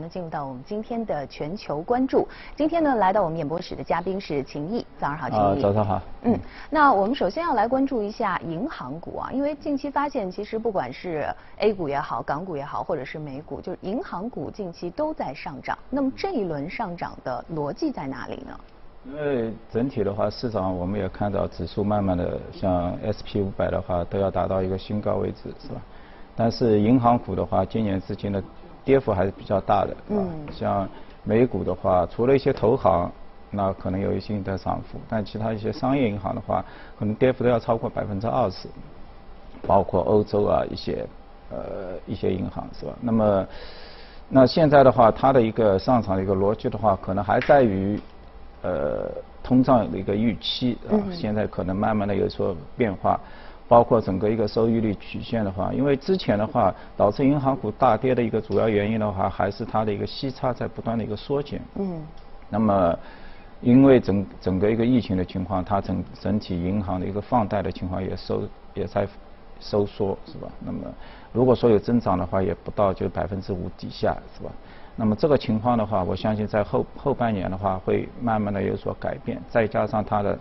那进入到我们今天的全球关注。今天呢，来到我们演播室的嘉宾是秦毅，早上好，秦毅。早上好。嗯，那我们首先要来关注一下银行股啊，因为近期发现，其实不管是 A 股也好，港股也好，或者是美股，就是银行股近期都在上涨。那么这一轮上涨的逻辑在哪里呢？因为整体的话，市场我们也看到指数慢慢的，像 SP 五百的话，都要达到一个新高位置，是吧？但是银行股的话，今年至今的。跌幅还是比较大的，嗯，像美股的话，除了一些投行，那可能有一些的涨幅，但其他一些商业银行的话，可能跌幅都要超过百分之二十，包括欧洲啊一些呃一些银行是吧？那么那现在的话，它的一个上涨的一个逻辑的话，可能还在于呃通胀的一个预期啊，现在可能慢慢的有所变化。包括整个一个收益率曲线的话，因为之前的话导致银行股大跌的一个主要原因的话，还是它的一个息差在不断的一个缩减。嗯。那么，因为整整个一个疫情的情况，它整整体银行的一个放贷的情况也收也在收缩，是吧？那么，如果说有增长的话，也不到就百分之五底下，是吧？那么这个情况的话，我相信在后后半年的话会慢慢的有所改变，再加上它的。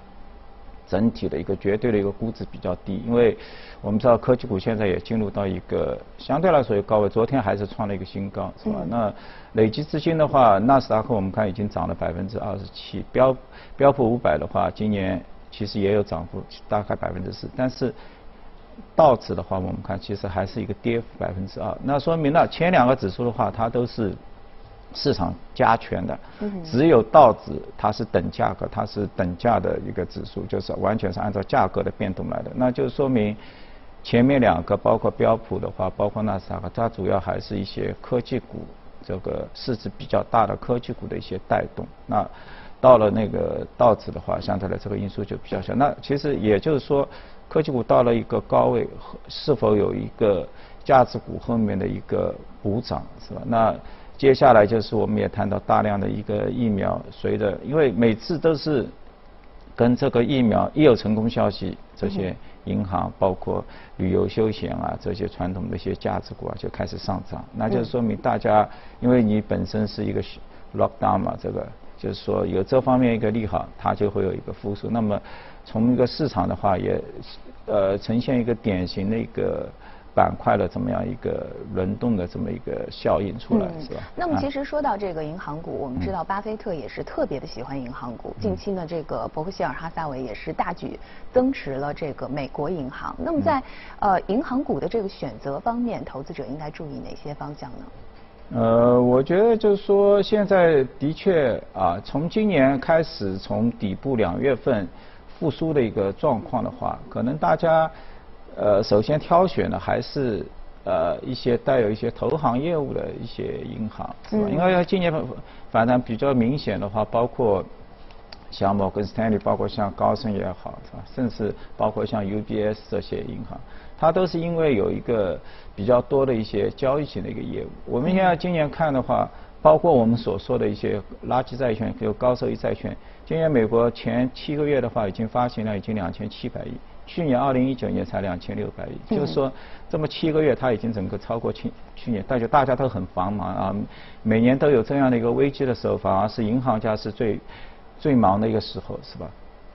整体的一个绝对的一个估值比较低，因为我们知道科技股现在也进入到一个相对来说高位，昨天还是创了一个新高，是吧？那累计资金的话，纳斯达克我们看已经涨了百分之二十七，标标普五百的话，今年其实也有涨幅，大概百分之四，但是道指的话，我们看其实还是一个跌幅百分之二，那说明了前两个指数的话，它都是。市场加权的，只有道指它是等价格，它是等价的一个指数，就是完全是按照价格的变动来的。那就说明前面两个，包括标普的话，包括纳斯达克，它主要还是一些科技股，这个市值比较大的科技股的一些带动。那到了那个道指的话，相对来这个因素就比较小。那其实也就是说，科技股到了一个高位，是否有一个价值股后面的一个补涨，是吧？那接下来就是我们也谈到大量的一个疫苗，随着因为每次都是跟这个疫苗一有成功消息，这些银行包括旅游休闲啊这些传统的一些价值股啊就开始上涨，那就说明大家因为你本身是一个 lockdown 嘛，这个就是说有这方面一个利好，它就会有一个复苏。那么从一个市场的话也呃呈现一个典型的一个。板块的这么样一个轮动的这么一个效应出来，是吧？那么其实说到这个银行股，我们知道巴菲特也是特别的喜欢银行股。近期呢，这个伯克希尔哈撒韦也是大举增持了这个美国银行。那么在呃银行股的这个选择方面，投资者应该注意哪些方向呢？呃，我觉得就是说，现在的确啊，从今年开始，从底部两月份复苏的一个状况的话，可能大家。呃，首先挑选的还是呃一些带有一些投行业务的一些银行，是吧？因为今年反反弹比较明显的话，包括像摩根斯坦利，包括像高盛也好，是吧？甚至包括像 UBS 这些银行，它都是因为有一个比较多的一些交易型的一个业务。我们现在今年看的话，包括我们所说的一些垃圾债券，有高收益债券，今年美国前七个月的话，已经发行了已经两千七百亿。去年二零一九年才两千六百亿，就是说这么七个月，它已经整个超过去去年，大家大家都很繁忙啊，每年都有这样的一个危机的时候，反而是银行家是最最忙的一个时候，是吧？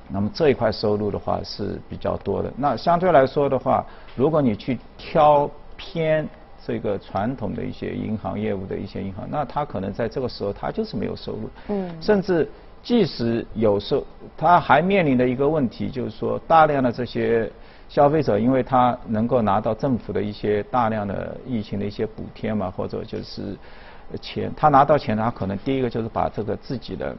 那么这一块收入的话是比较多的。那相对来说的话，如果你去挑偏这个传统的一些银行业务的一些银行，那它可能在这个时候它就是没有收入，嗯，甚至。即使有时候，他还面临的一个问题就是说，大量的这些消费者，因为他能够拿到政府的一些大量的疫情的一些补贴嘛，或者就是钱，他拿到钱，他可能第一个就是把这个自己的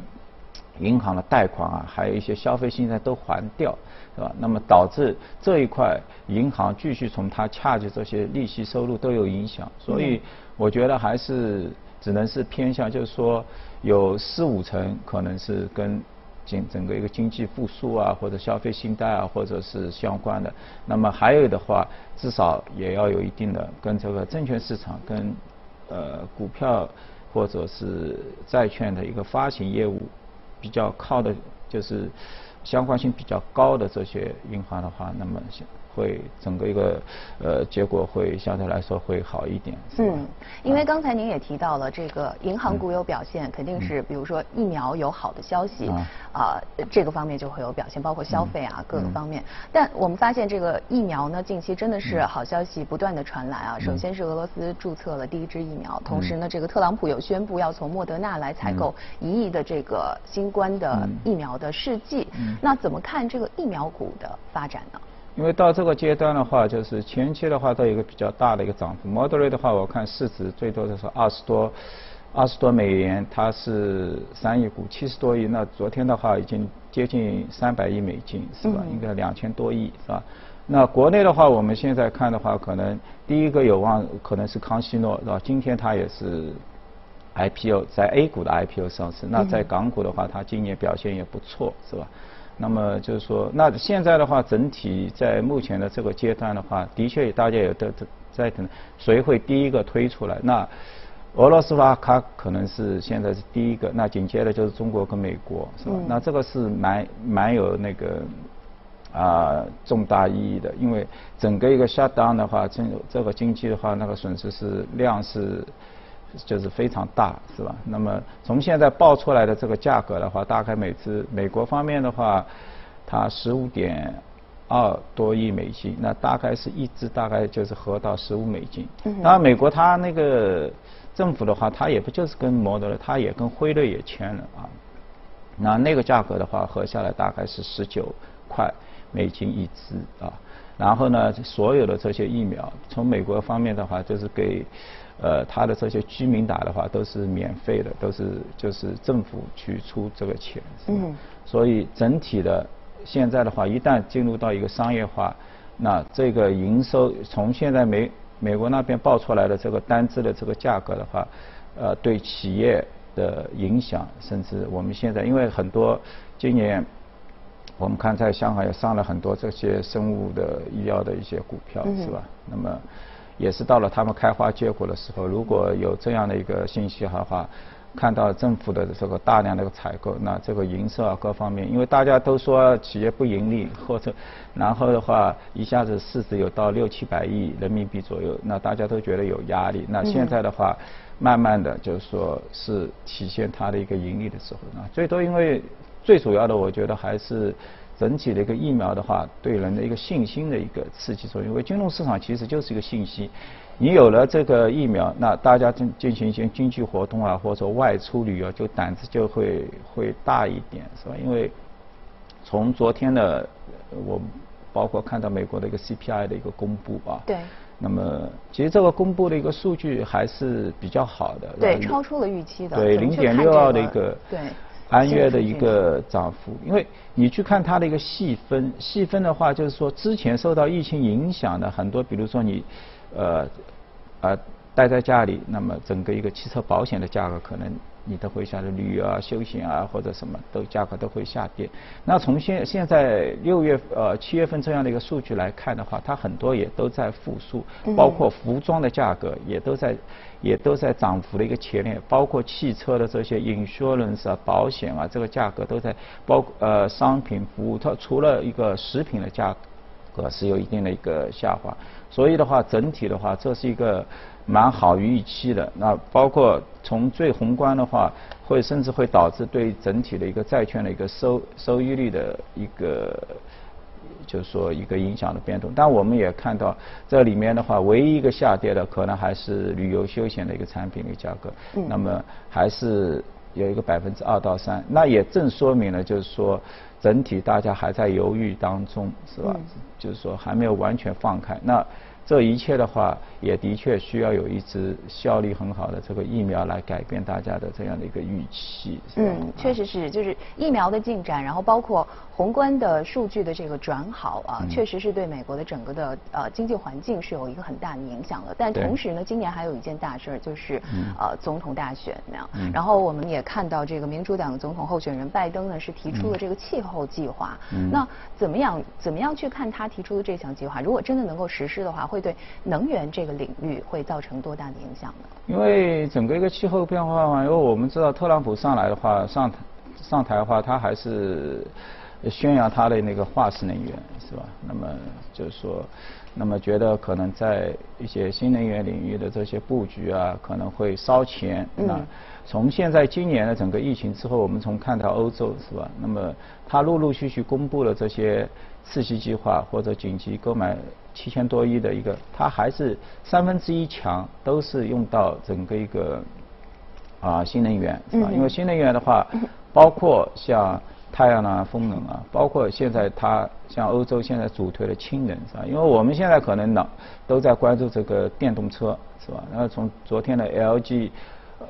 银行的贷款啊，还有一些消费信贷都还掉，是吧？那么导致这一块银行继续从他恰的这些利息收入都有影响，所以我觉得还是。只能是偏向，就是说有四五成可能是跟经整个一个经济复苏啊，或者消费信贷啊，或者是相关的。那么还有的话，至少也要有一定的跟这个证券市场、跟呃股票或者是债券的一个发行业务比较靠的，就是相关性比较高的这些银行的话，那么会整个一个呃结果会相对来说会好一点。嗯，因为刚才您也提到了这个银行股有表现，肯定是比如说疫苗有好的消息啊，这个方面就会有表现，包括消费啊各个方面。但我们发现这个疫苗呢，近期真的是好消息不断的传来啊。首先是俄罗斯注册了第一支疫苗，同时呢，这个特朗普有宣布要从莫德纳来采购一亿的这个新冠的疫苗的试剂。那怎么看这个疫苗股的发展呢？因为到这个阶段的话，就是前期的话都有一个比较大的一个涨幅。莫德瑞的话，我看市值最多的是二十多，二十多美元，它是三亿股，七十多亿。那昨天的话已经接近三百亿美金，是吧？应该两千多亿，是吧？那国内的话，我们现在看的话，可能第一个有望可能是康希诺，是吧？今天它也是 IPO 在 A 股的 IPO 上市。那在港股的话，它今年表现也不错，是吧？那么就是说，那现在的话，整体在目前的这个阶段的话，的确大家也都在等谁会第一个推出来。那俄罗斯吧，它可能是现在是第一个，那紧接着就是中国跟美国，是吧？那这个是蛮蛮有那个啊重大意义的，因为整个一个 shutdown 的话，这这个经济的话，那个损失是量是。就是非常大，是吧？那么从现在报出来的这个价格的话，大概每支美国方面的话，它十五点二多亿美金，那大概是一支大概就是合到十五美金。当然，美国它那个政府的话，它也不就是跟摩德了，它也跟辉瑞也签了啊。那那个价格的话，合下来大概是十九块美金一支啊。然后呢，所有的这些疫苗，从美国方面的话，就是给。呃，他的这些居民打的话都是免费的，都是就是政府去出这个钱，嗯，所以整体的现在的话，一旦进入到一个商业化，那这个营收从现在美美国那边报出来的这个单支的这个价格的话，呃，对企业的影响，甚至我们现在因为很多今年我们看在香港也上了很多这些生物的医药的一些股票，是吧？那么。也是到了他们开花结果的时候，如果有这样的一个信息的话，看到政府的这个大量的采购，那这个营收啊各方面，因为大家都说企业不盈利，或者然后的话一下子市值有到六七百亿人民币左右，那大家都觉得有压力。那现在的话，慢慢的就是说是体现它的一个盈利的时候，那最多因为最主要的，我觉得还是。整体的一个疫苗的话，对人的一个信心的一个刺激作用。因为金融市场其实就是一个信息，你有了这个疫苗，那大家进进行一些经济活动啊，或者说外出旅游，就胆子就会会大一点，是吧？因为从昨天的我包括看到美国的一个 CPI 的一个公布啊，对，那么其实这个公布的一个数据还是比较好的，对，超出了预期的，对，零点六二的一个，对。按月的一个涨幅，因为你去看它的一个细分，细分的话就是说，之前受到疫情影响的很多，比如说你，呃，呃，待在家里，那么整个一个汽车保险的价格可能。你都会下的旅游啊、休闲啊或者什么都价格都会下跌。那从现现在六月呃七月份这样的一个数据来看的话，它很多也都在复苏，包括服装的价格也都在也都在涨幅的一个前列，包括汽车的这些 insurance 啊保险啊这个价格都在包呃商品服务，它除了一个食品的价格是有一定的一个下滑，所以的话整体的话这是一个。蛮好于预期的，那包括从最宏观的话，会甚至会导致对整体的一个债券的一个收收益率的一个，就是说一个影响的变动。但我们也看到这里面的话，唯一一个下跌的可能还是旅游休闲的一个产品的价格，那么还是有一个百分之二到三。那也正说明了，就是说整体大家还在犹豫当中，是吧？就是说还没有完全放开。那这一切的话，也的确需要有一支效力很好的这个疫苗来改变大家的这样的一个预期。嗯，确实是，就是疫苗的进展，然后包括宏观的数据的这个转好啊，确实是对美国的整个的呃经济环境是有一个很大的影响的。但同时呢，今年还有一件大事儿，就是呃总统大选那样。然后我们也看到这个民主党的总统候选人拜登呢是提出了这个气候计划。那怎么样怎么样去看他提出的这项计划？如果真的能够实施的话，会对能源这个领域会造成多大的影响呢？因为整个一个气候变化嘛，因为我们知道特朗普上来的话，上上台的话，他还是宣扬他的那个化石能源，是吧？那么就是说，那么觉得可能在一些新能源领域的这些布局啊，可能会烧钱。那从现在今年的整个疫情之后，我们从看到欧洲，是吧？那么它陆陆续续公布了这些刺激计划或者紧急购买七千多亿的一个，它还是三分之一强都是用到整个一个啊新能源，是吧？因为新能源的话，包括像。太阳能、风能啊，包括现在它像欧洲现在主推的氢能是吧？因为我们现在可能呢都在关注这个电动车是吧？然后从昨天的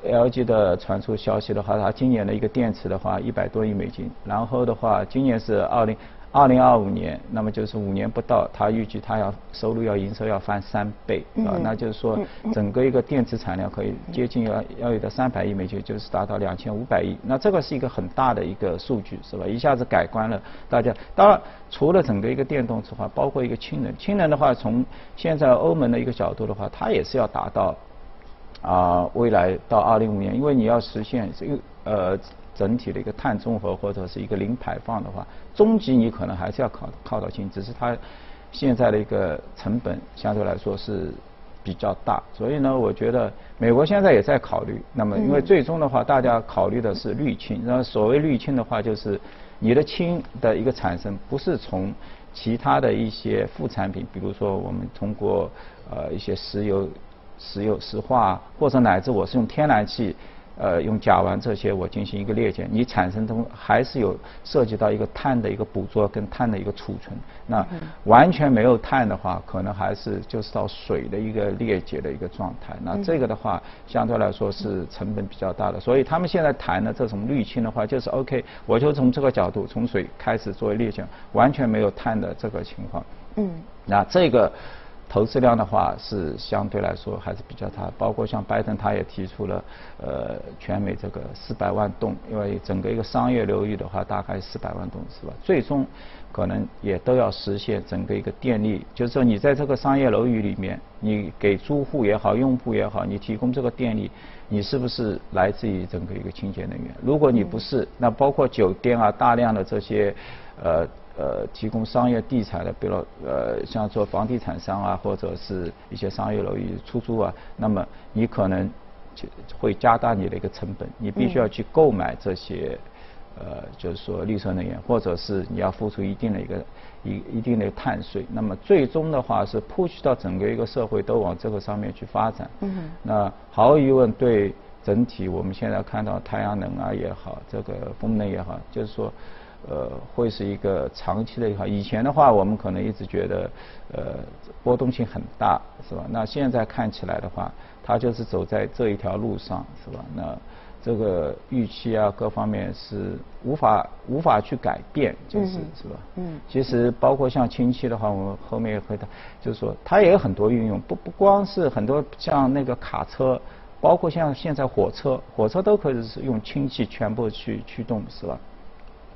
LG，LG 的传出消息的话，它今年的一个电池的话一百多亿美金，然后的话今年是二零。二零二五年，那么就是五年不到，它预计它要收入要营收要翻三倍啊，那就是说整个一个电池产量可以接近要要有的三百亿美金，就是达到两千五百亿，那这个是一个很大的一个数据是吧？一下子改观了大家。当然，除了整个一个电动车的话，包括一个氢能，氢能的话，从现在欧盟的一个角度的话，它也是要达到啊未来到二零五年，因为你要实现这个呃。整体的一个碳中和或者是一个零排放的话，终极你可能还是要靠靠到氢，只是它现在的一个成本相对来说是比较大，所以呢，我觉得美国现在也在考虑。那么，因为最终的话，大家考虑的是滤氢。那所谓滤氢的话，就是你的氢的一个产生不是从其他的一些副产品，比如说我们通过呃一些石油、石油石化，或者乃至我是用天然气。呃，用甲烷这些我进行一个裂解，你产生中还是有涉及到一个碳的一个捕捉跟碳的一个储存。那完全没有碳的话，可能还是就是到水的一个裂解的一个状态。那这个的话，相对来说是成本比较大的。所以他们现在谈的这种滤氢的话，就是 OK，我就从这个角度，从水开始作为裂解，完全没有碳的这个情况。嗯。那这个。投资量的话是相对来说还是比较大，包括像拜登他也提出了，呃，全美这个四百万栋，因为整个一个商业流域的话大概四百万栋是吧？最终可能也都要实现整个一个电力，就是说你在这个商业楼宇里面，你给租户也好，用户也好，你提供这个电力，你是不是来自于整个一个清洁能源？如果你不是，那包括酒店啊，大量的这些，呃。呃，提供商业地产的，比如呃，像做房地产商啊，或者是一些商业楼宇出租啊，那么你可能就会加大你的一个成本，你必须要去购买这些，呃，就是说绿色能源，或者是你要付出一定的一个一一定的碳税，那么最终的话是 push 到整个一个社会都往这个上面去发展。嗯。那毫无疑问，对整体我们现在看到太阳能啊也好，这个风能也好，就是说。呃，会是一个长期的一个。以前的话，我们可能一直觉得，呃，波动性很大，是吧？那现在看起来的话，它就是走在这一条路上，是吧？那这个预期啊，各方面是无法无法去改变，就是是吧？嗯。其实包括像氢气的话，我们后面也会谈，就是说它也有很多运用，不不光是很多像那个卡车，包括像现在火车，火车都可以是用氢气全部去驱动，是吧？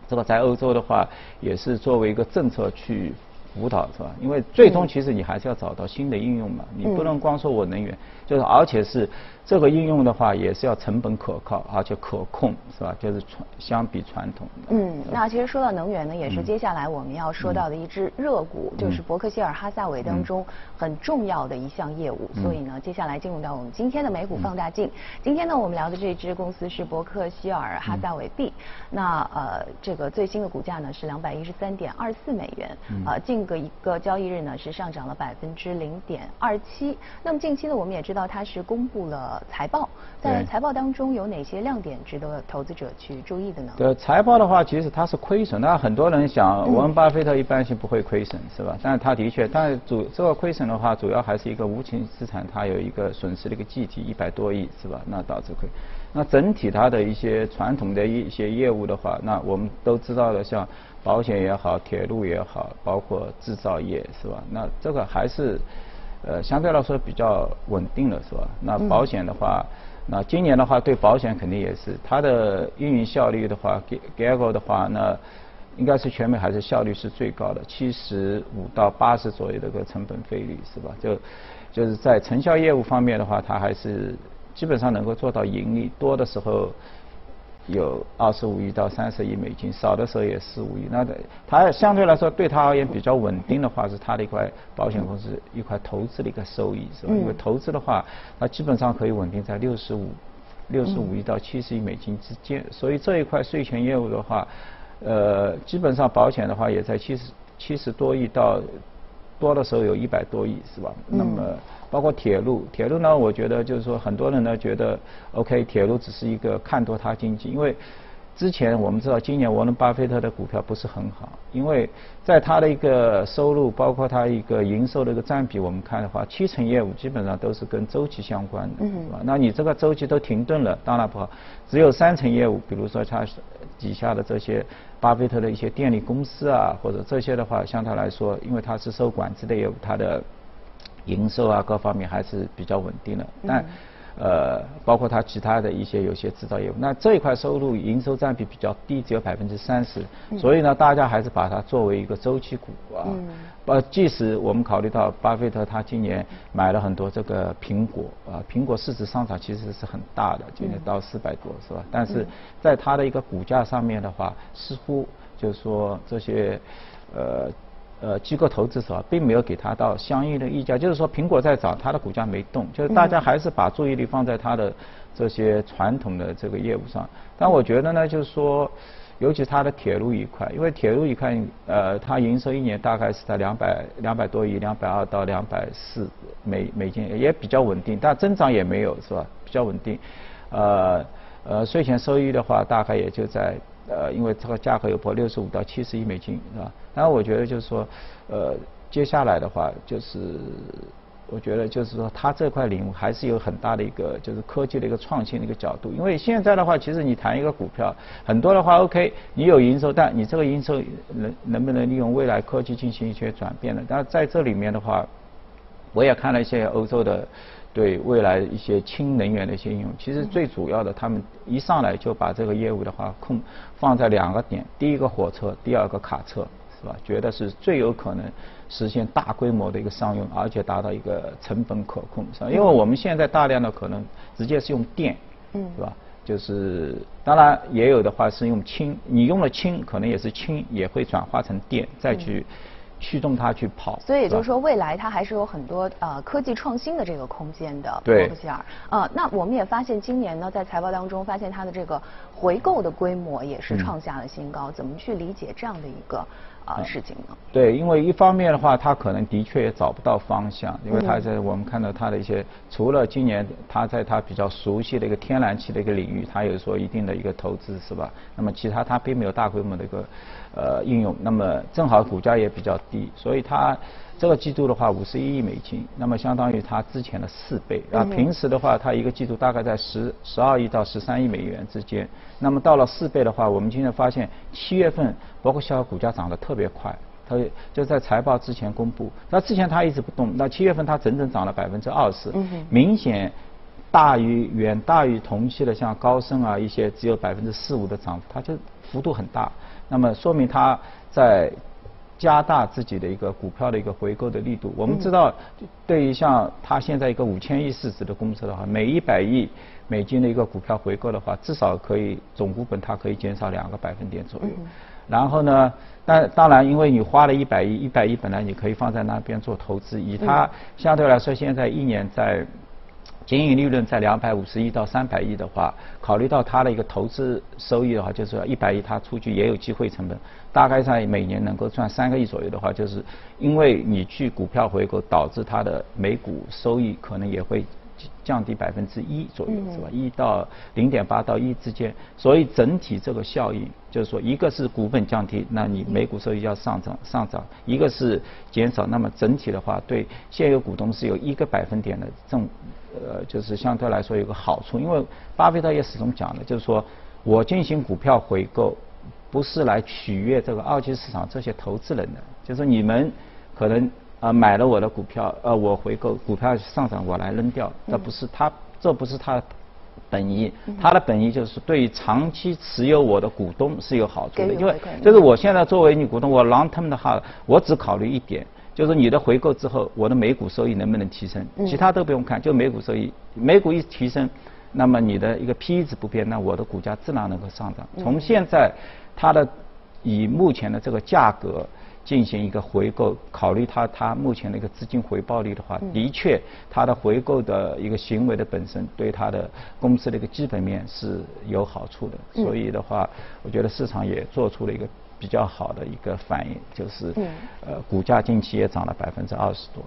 这个在欧洲的话，也是作为一个政策去辅导，是吧？因为最终其实你还是要找到新的应用嘛，你不能光说我能源，就是而且是。这个应用的话也是要成本可靠，而且可控，是吧？就是传相比传统。嗯，那其实说到能源呢，也是接下来我们要说到的一只热股，就是伯克希尔哈萨韦当中很重要的一项业务。所以呢，接下来进入到我们今天的美股放大镜。今天呢，我们聊的这支公司是伯克希尔哈萨韦 B。那呃，这个最新的股价呢是两百一十三点二四美元，呃，近个一个交易日呢是上涨了百分之零点二七。那么近期呢，我们也知道它是公布了。财报在财报当中有哪些亮点值得投资者去注意的呢？对财报的话，其实它是亏损。那很多人想，我们巴菲特一般性不会亏损，是吧？但是他的确，但是主这个亏损的话，主要还是一个无形资产，它有一个损失的一个计提一百多亿，是吧？那导致亏。那整体它的一些传统的一些业务的话，那我们都知道的，像保险也好，铁路也好，包括制造业，是吧？那这个还是。呃，相对来说比较稳定了，是吧？那保险的话，那今年的话，对保险肯定也是它的运营效率的话 g a g o 的话，那应该是全美还是效率是最高的，七十五到八十左右的个成本费率，是吧？就就是在成效业务方面的话，它还是基本上能够做到盈利，多的时候有二十五亿到三十亿美金，少的时候也十五亿。那它相对来说对它而言比较稳定的话，是它的一块保险公司一块投资的一个收益，是吧？因为投资的话，它基本上可以稳定在六十五六十五亿到七十亿美金之间。所以这一块税前业务的话，呃，基本上保险的话也在七十七十多亿到多的时候有一百多亿，是吧？那么。包括铁路，铁路呢，我觉得就是说，很多人呢觉得，OK，铁路只是一个看多它经济，因为之前我们知道，今年沃伦巴菲特的股票不是很好，因为在他的一个收入，包括他一个营收的一个占比，我们看的话，七成业务基本上都是跟周期相关的，是吧？那你这个周期都停顿了，当然不好。只有三成业务，比如说他底下的这些巴菲特的一些电力公司啊，或者这些的话，相对来说，因为它是受管制的业务，它的。营收啊，各方面还是比较稳定的，但呃，包括它其他的一些有些制造业务，那这一块收入营收占比比较低，只有百分之三十，所以呢，大家还是把它作为一个周期股啊。呃，即使我们考虑到巴菲特他今年买了很多这个苹果啊，苹果市值上涨其实是很大的，今年到四百多是吧？但是在它的一个股价上面的话，似乎就是说这些呃。呃，机构投资者并没有给它到相应的溢价，就是说苹果在涨，它的股价没动，就是大家还是把注意力放在它的这些传统的这个业务上。但我觉得呢，就是说，尤其它的铁路一块，因为铁路一块，呃，它营收一年大概是在两百两百多亿，两百二到两百四美美金，也比较稳定，但增长也没有是吧？比较稳定。呃呃，税前收益的话，大概也就在。呃，因为这个价格有破六十五到七十亿美金，是吧？然后我觉得就是说，呃，接下来的话，就是我觉得就是说，它这块领域还是有很大的一个就是科技的一个创新的一个角度。因为现在的话，其实你谈一个股票，很多的话，OK，你有营收，但你这个营收能能不能利用未来科技进行一些转变呢？但在这里面的话，我也看了一些欧洲的。对未来一些氢能源的一些应用，其实最主要的，他们一上来就把这个业务的话控放在两个点，第一个火车，第二个卡车，是吧？觉得是最有可能实现大规模的一个商用，而且达到一个成本可控，是吧？因为我们现在大量的可能直接是用电，嗯，是吧？就是当然也有的话是用氢，你用了氢，可能也是氢也会转化成电再去。驱动它去跑，所以也就是说，未来它还是有很多呃科技创新的这个空间的。对。伯克希尔，呃，那我们也发现今年呢，在财报当中发现它的这个回购的规模也是创下了新高，怎么去理解这样的一个？啊，事情呢？对，因为一方面的话，他可能的确也找不到方向，因为他在我们看到他的一些，除了今年他在他比较熟悉的一个天然气的一个领域，他有说一定的一个投资是吧？那么其他他并没有大规模的一个呃应用，那么正好股价也比较低，所以他。这个季度的话，五十一亿美金，那么相当于它之前的四倍。啊，平时的话，它一个季度大概在十十二亿到十三亿美元之间。那么到了四倍的话，我们今天发现七月份包括小股价涨得特别快，它就在财报之前公布。那之前它一直不动，那七月份它整整涨了百分之二十，明显大于远大于同期的像高盛啊一些只有百分之四五的涨幅，它就幅度很大。那么说明它在。加大自己的一个股票的一个回购的力度。我们知道，对于像它现在一个五千亿市值的公司的话，每一百亿美金的一个股票回购的话，至少可以总股本它可以减少两个百分点左右。然后呢，但当然，因为你花了一百亿，一百亿本来你可以放在那边做投资，以它相对来说现在一年在。经营利润在两百五十亿到三百亿的话，考虑到它的一个投资收益的话，就是说一百亿它出去也有机会成本，大概在每年能够赚三个亿左右的话，就是因为你去股票回购，导致它的每股收益可能也会。降低百分之一左右是吧？一到零点八到一之间，所以整体这个效应就是说，一个是股本降低，那你每股收益要上涨上涨；一个是减少，那么整体的话对现有股东是有一个百分点的正，呃，就是相对来说有个好处。因为巴菲特也始终讲的，就是说我进行股票回购，不是来取悦这个二级市场这些投资人的，就是你们可能。啊，买了我的股票，呃，我回购股票上涨，我来扔掉，这不是他，这不是他本意，他的本意就是对于长期持有我的股东是有好处的，因为就是我现在作为你股东，我 long term 的话，我只考虑一点，就是你的回购之后，我的每股收益能不能提升，其他都不用看，就每股收益，每股一提升，那么你的一个 P E 值不变，那我的股价自然能够上涨。从现在它的以目前的这个价格。进行一个回购，考虑它它目前的一个资金回报率的话，的确它的回购的一个行为的本身对它的公司的一个基本面是有好处的，所以的话，我觉得市场也做出了一个比较好的一个反应，就是呃股价近期也涨了百分之二十多。